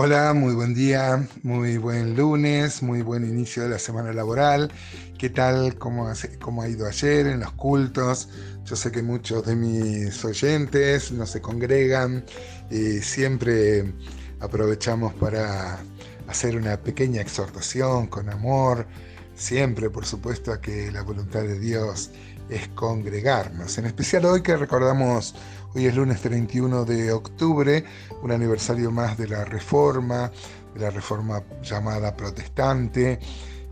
Hola, muy buen día, muy buen lunes, muy buen inicio de la semana laboral. ¿Qué tal? ¿Cómo cómo ha ido ayer en los cultos? Yo sé que muchos de mis oyentes no se congregan y siempre aprovechamos para hacer una pequeña exhortación con amor, siempre por supuesto que la voluntad de Dios es congregarnos. En especial hoy que recordamos Hoy es lunes 31 de octubre, un aniversario más de la reforma, de la reforma llamada protestante.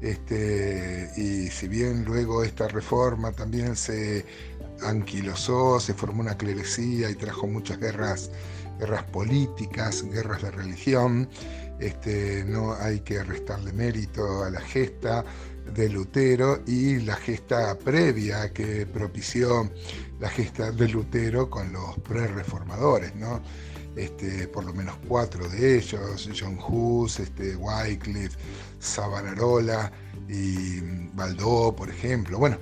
Este, y si bien luego esta reforma también se anquilosó, se formó una clerecía y trajo muchas guerras, guerras políticas, guerras de religión, este, no hay que restarle mérito a la gesta de Lutero y la gesta previa que propició la gesta de Lutero con los pre-reformadores, ¿no? Este, por lo menos cuatro de ellos, John Hus, este, Wycliffe, Savonarola y Baldó, por ejemplo, bueno,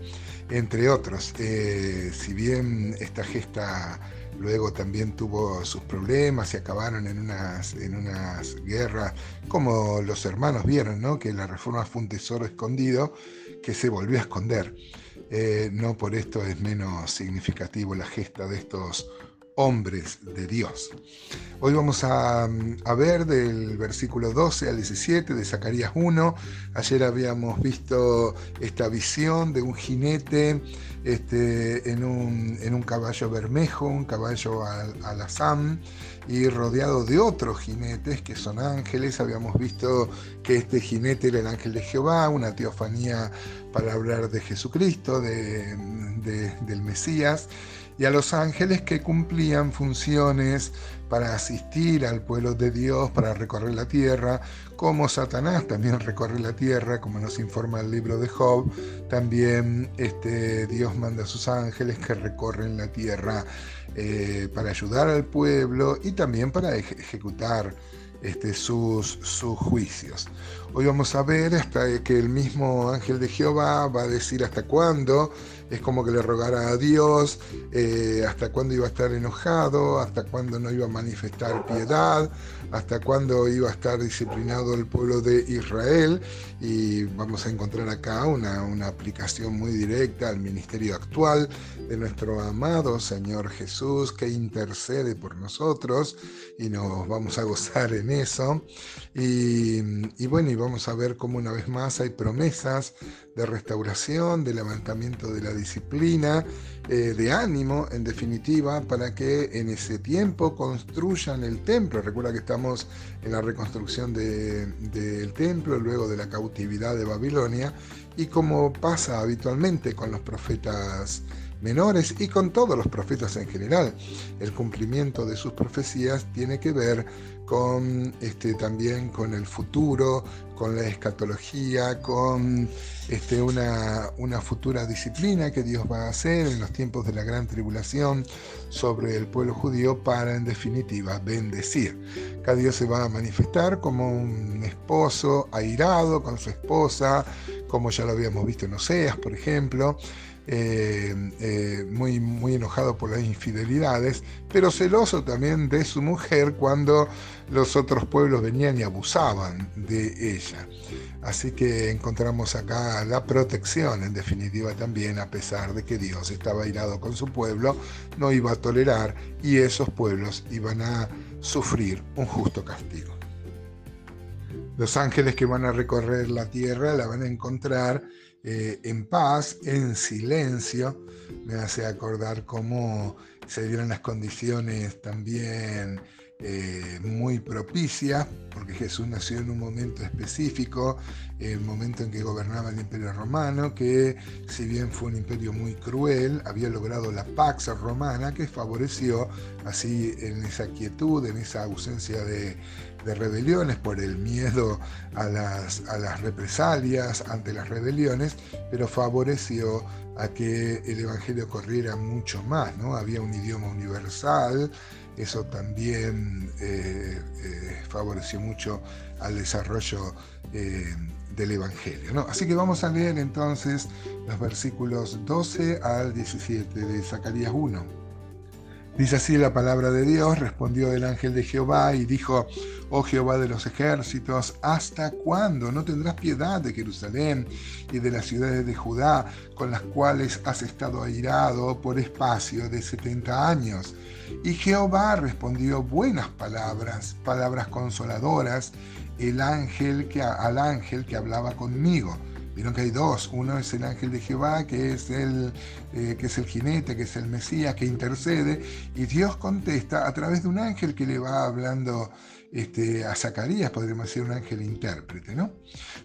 entre otros. Eh, si bien esta gesta luego también tuvo sus problemas y acabaron en unas, en unas guerras, como los hermanos vieron, ¿no? que la reforma fue un tesoro escondido que se volvió a esconder. Eh, no por esto es menos significativo la gesta de estos hombres de Dios. Hoy vamos a, ver del versículo 12 al 17 de Zacarías 1. Ayer habíamos visto esta visión de un jinete este, en, un, caballo bermejo, un caballo al, alazán, y rodeado de otros jinetes que son ángeles. Habíamos visto que este jinete era el ángel de Jehová, una teofanía para hablar de Jesucristo, del Mesías y a los ángeles que cumplían funciones para asistir al pueblo de Dios, para recorrer la tierra, como Satanás también recorre la tierra, como nos informa el libro de Job, también este, Dios manda a sus ángeles que recorren la tierra eh, para ayudar al pueblo y también para ejecutar este, sus, sus juicios. Hoy vamos a ver hasta que el mismo ángel de Jehová va a decir hasta cuándo, es como que le rogara a Dios, eh, hasta cuándo iba a estar enojado, hasta cuándo no iba a manifestar piedad, hasta cuándo iba a estar disciplinado el pueblo de Israel. Y vamos a encontrar acá una, una aplicación muy directa al ministerio actual de nuestro amado Señor Jesús que intercede por nosotros y nos vamos a gozar en eso. Y, bueno, y vamos a ver cómo una vez más hay promesas de restauración, de levantamiento de la disciplina, eh, de ánimo, en definitiva, para que en ese tiempo construyan el templo. Recuerda que estamos en la reconstrucción del templo luego de la cautividad de Babilonia y como pasa habitualmente con los profetas menores y con todos los profetas en general. El cumplimiento de sus profecías tiene que ver con este, también con el futuro, con la escatología, con este, una, una, futura disciplina que Dios va a hacer en los tiempos de la gran tribulación sobre el pueblo judío para en definitiva bendecir. Cada Dios se va a manifestar como un esposo airado con su esposa, como ya lo habíamos visto en Oseas, por ejemplo, eh, eh, muy, muy enojado por las infidelidades, pero celoso también de su mujer cuando los otros pueblos venían y abusaban de ella. Así que encontramos acá la protección, en definitiva también, a pesar de que Dios estaba irado con su pueblo, no iba a tolerar y esos pueblos iban a sufrir un justo castigo. Los ángeles que van a recorrer la tierra la van a encontrar eh, en paz, en silencio. Me hace acordar cómo se dieron las condiciones también eh, muy propicias, porque Jesús nació en un momento específico, el momento en que gobernaba el imperio romano, que si bien fue un imperio muy cruel, había logrado la Pax romana, que favoreció así en esa quietud, en esa ausencia de de rebeliones por el miedo a las, a las represalias ante las rebeliones, pero favoreció a que el Evangelio corriera mucho más, ¿no? Había un idioma universal, eso también eh, eh, favoreció mucho al desarrollo eh, del Evangelio. ¿no? Así que vamos a leer entonces los versículos 12 al 17 de Zacarías 1. Dice así la palabra de Dios, respondió el ángel de Jehová y dijo, oh Jehová de los ejércitos, ¿hasta cuándo no tendrás piedad de Jerusalén y de las ciudades de Judá con las cuales has estado airado por espacio de setenta años? Y Jehová respondió buenas palabras, palabras consoladoras, el ángel que, al ángel que hablaba conmigo. Vieron que hay dos, uno es el ángel de Jehová, que es el, eh, que es el jinete, que es el Mesías, que intercede, y Dios contesta a través de un ángel que le va hablando este, a Zacarías, podríamos decir un ángel intérprete, ¿no?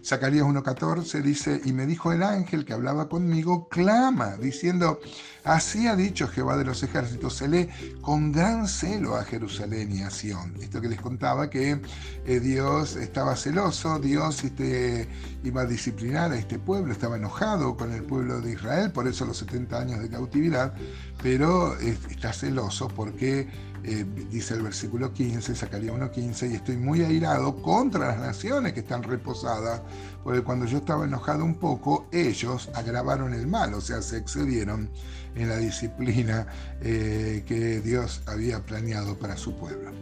Zacarías 1.14 dice, y me dijo el ángel que hablaba conmigo, clama, diciendo, así ha dicho Jehová de los ejércitos, se lee con gran celo a Jerusalén y a Sión. Esto que les contaba que eh, Dios estaba celoso, Dios este, iba a disciplinar a este pueblo, estaba enojado con el pueblo de Israel, por eso los 70 años de cautividad, pero eh, está celoso porque eh, dice el versículo 15, Zacarías 1.15, y estoy muy airado contra las naciones que están reposadas, porque cuando yo estaba enojado un poco, ellos agravaron el mal, o sea, se excedieron en la disciplina eh, que Dios había planeado para su pueblo.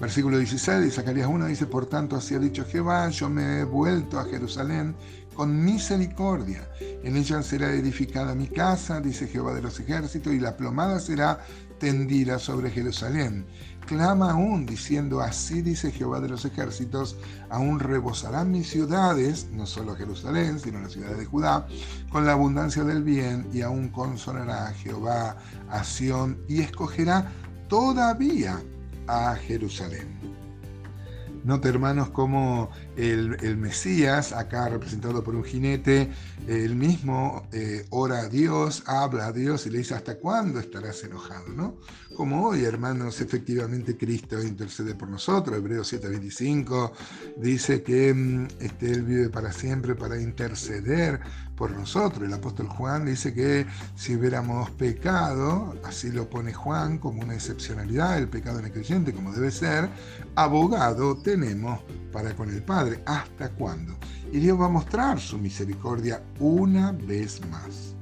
Versículo 16 de Zacarías 1 dice, por tanto, así ha dicho Jehová, yo me he vuelto a Jerusalén con misericordia. En ella será edificada mi casa, dice Jehová de los ejércitos, y la plomada será tendida sobre Jerusalén. Clama aún diciendo, así dice Jehová de los ejércitos, aún rebosarán mis ciudades, no solo Jerusalén, sino las ciudades de Judá, con la abundancia del bien, y aún consolará Jehová a Sión, y escogerá todavía a Jerusalén. Nota, hermanos, como el, Mesías, acá representado por un jinete, él mismo eh, ora a Dios, habla a Dios y le dice, ¿hasta cuándo estarás enojado? ¿no? Como hoy, hermanos, efectivamente Cristo intercede por nosotros. Hebreos 7:25 dice que mm, este, Él vive para siempre para interceder por nosotros. El apóstol Juan dice que si hubiéramos pecado, así lo pone Juan como una excepcionalidad, el pecado en el creyente como debe ser, abogado tenemos para con el Padre. ¿Hasta cuándo? Y Dios va a mostrar su misericordia una vez más.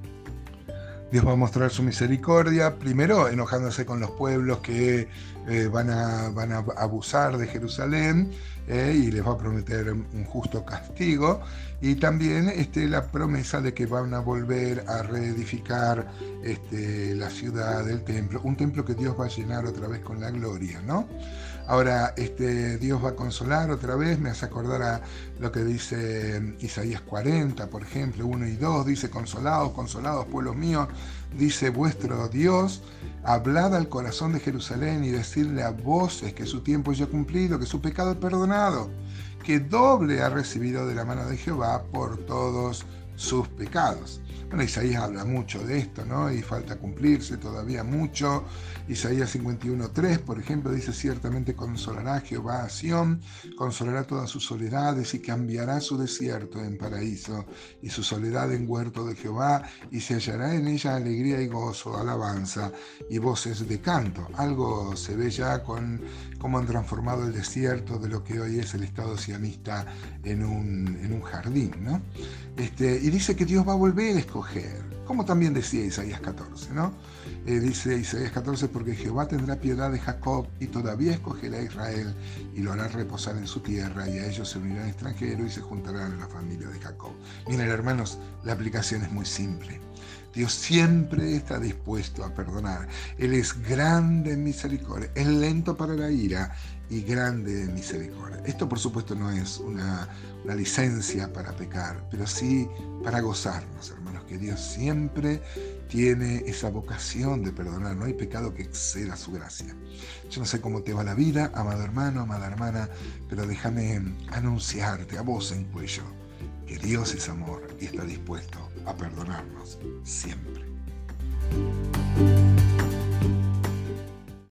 Dios va a mostrar su misericordia, primero enojándose con los pueblos que eh, van, a, van, a, abusar de Jerusalén eh, y les va a prometer un justo castigo, y también este, la promesa de que van a volver a reedificar este, la ciudad del templo, un templo que Dios va a llenar otra vez con la gloria, ¿no? Ahora, este, Dios va a consolar otra vez, me hace acordar a lo que dice Isaías 40, por ejemplo, 1 y 2, dice, consolados, consolados, pueblos míos, dice vuestro Dios, hablad al corazón de Jerusalén y decirle a voces que su tiempo ya cumplido, que su pecado es perdonado, que doble ha recibido de la mano de Jehová por todos sus pecados. Bueno, Isaías habla mucho de esto, ¿no? Y falta cumplirse todavía mucho. Isaías 51.3, por ejemplo, dice, ciertamente consolará Jehová a Sión, consolará todas sus soledades y cambiará su desierto en paraíso y su soledad en huerto de Jehová y se hallará en ella alegría y gozo, alabanza y voces de canto. Algo se ve ya con cómo han transformado el desierto de lo que hoy es el Estado sionista en un, en un jardín, ¿no? Este, y dice que Dios va a volver a escoger, como también decía Isaías 14, ¿no? Eh, dice Isaías 14, porque Jehová tendrá piedad de Jacob y todavía escogerá a Israel y lo hará reposar en su tierra y a ellos se unirán extranjeros y se juntarán a la familia de Jacob. Miren hermanos, la aplicación es muy simple. Dios siempre está dispuesto a perdonar. Él es grande en misericordia, es lento para la ira y grande en misericordia. Esto por supuesto no es una, licencia para pecar, pero sí para gozarnos, hermanos, que Dios siempre tiene esa vocación de perdonar. No hay pecado que exceda su gracia. Yo no sé cómo te va la vida, amado hermano, amada hermana, pero déjame anunciarte a voz en cuello que Dios es amor y está dispuesto a perdonarnos siempre.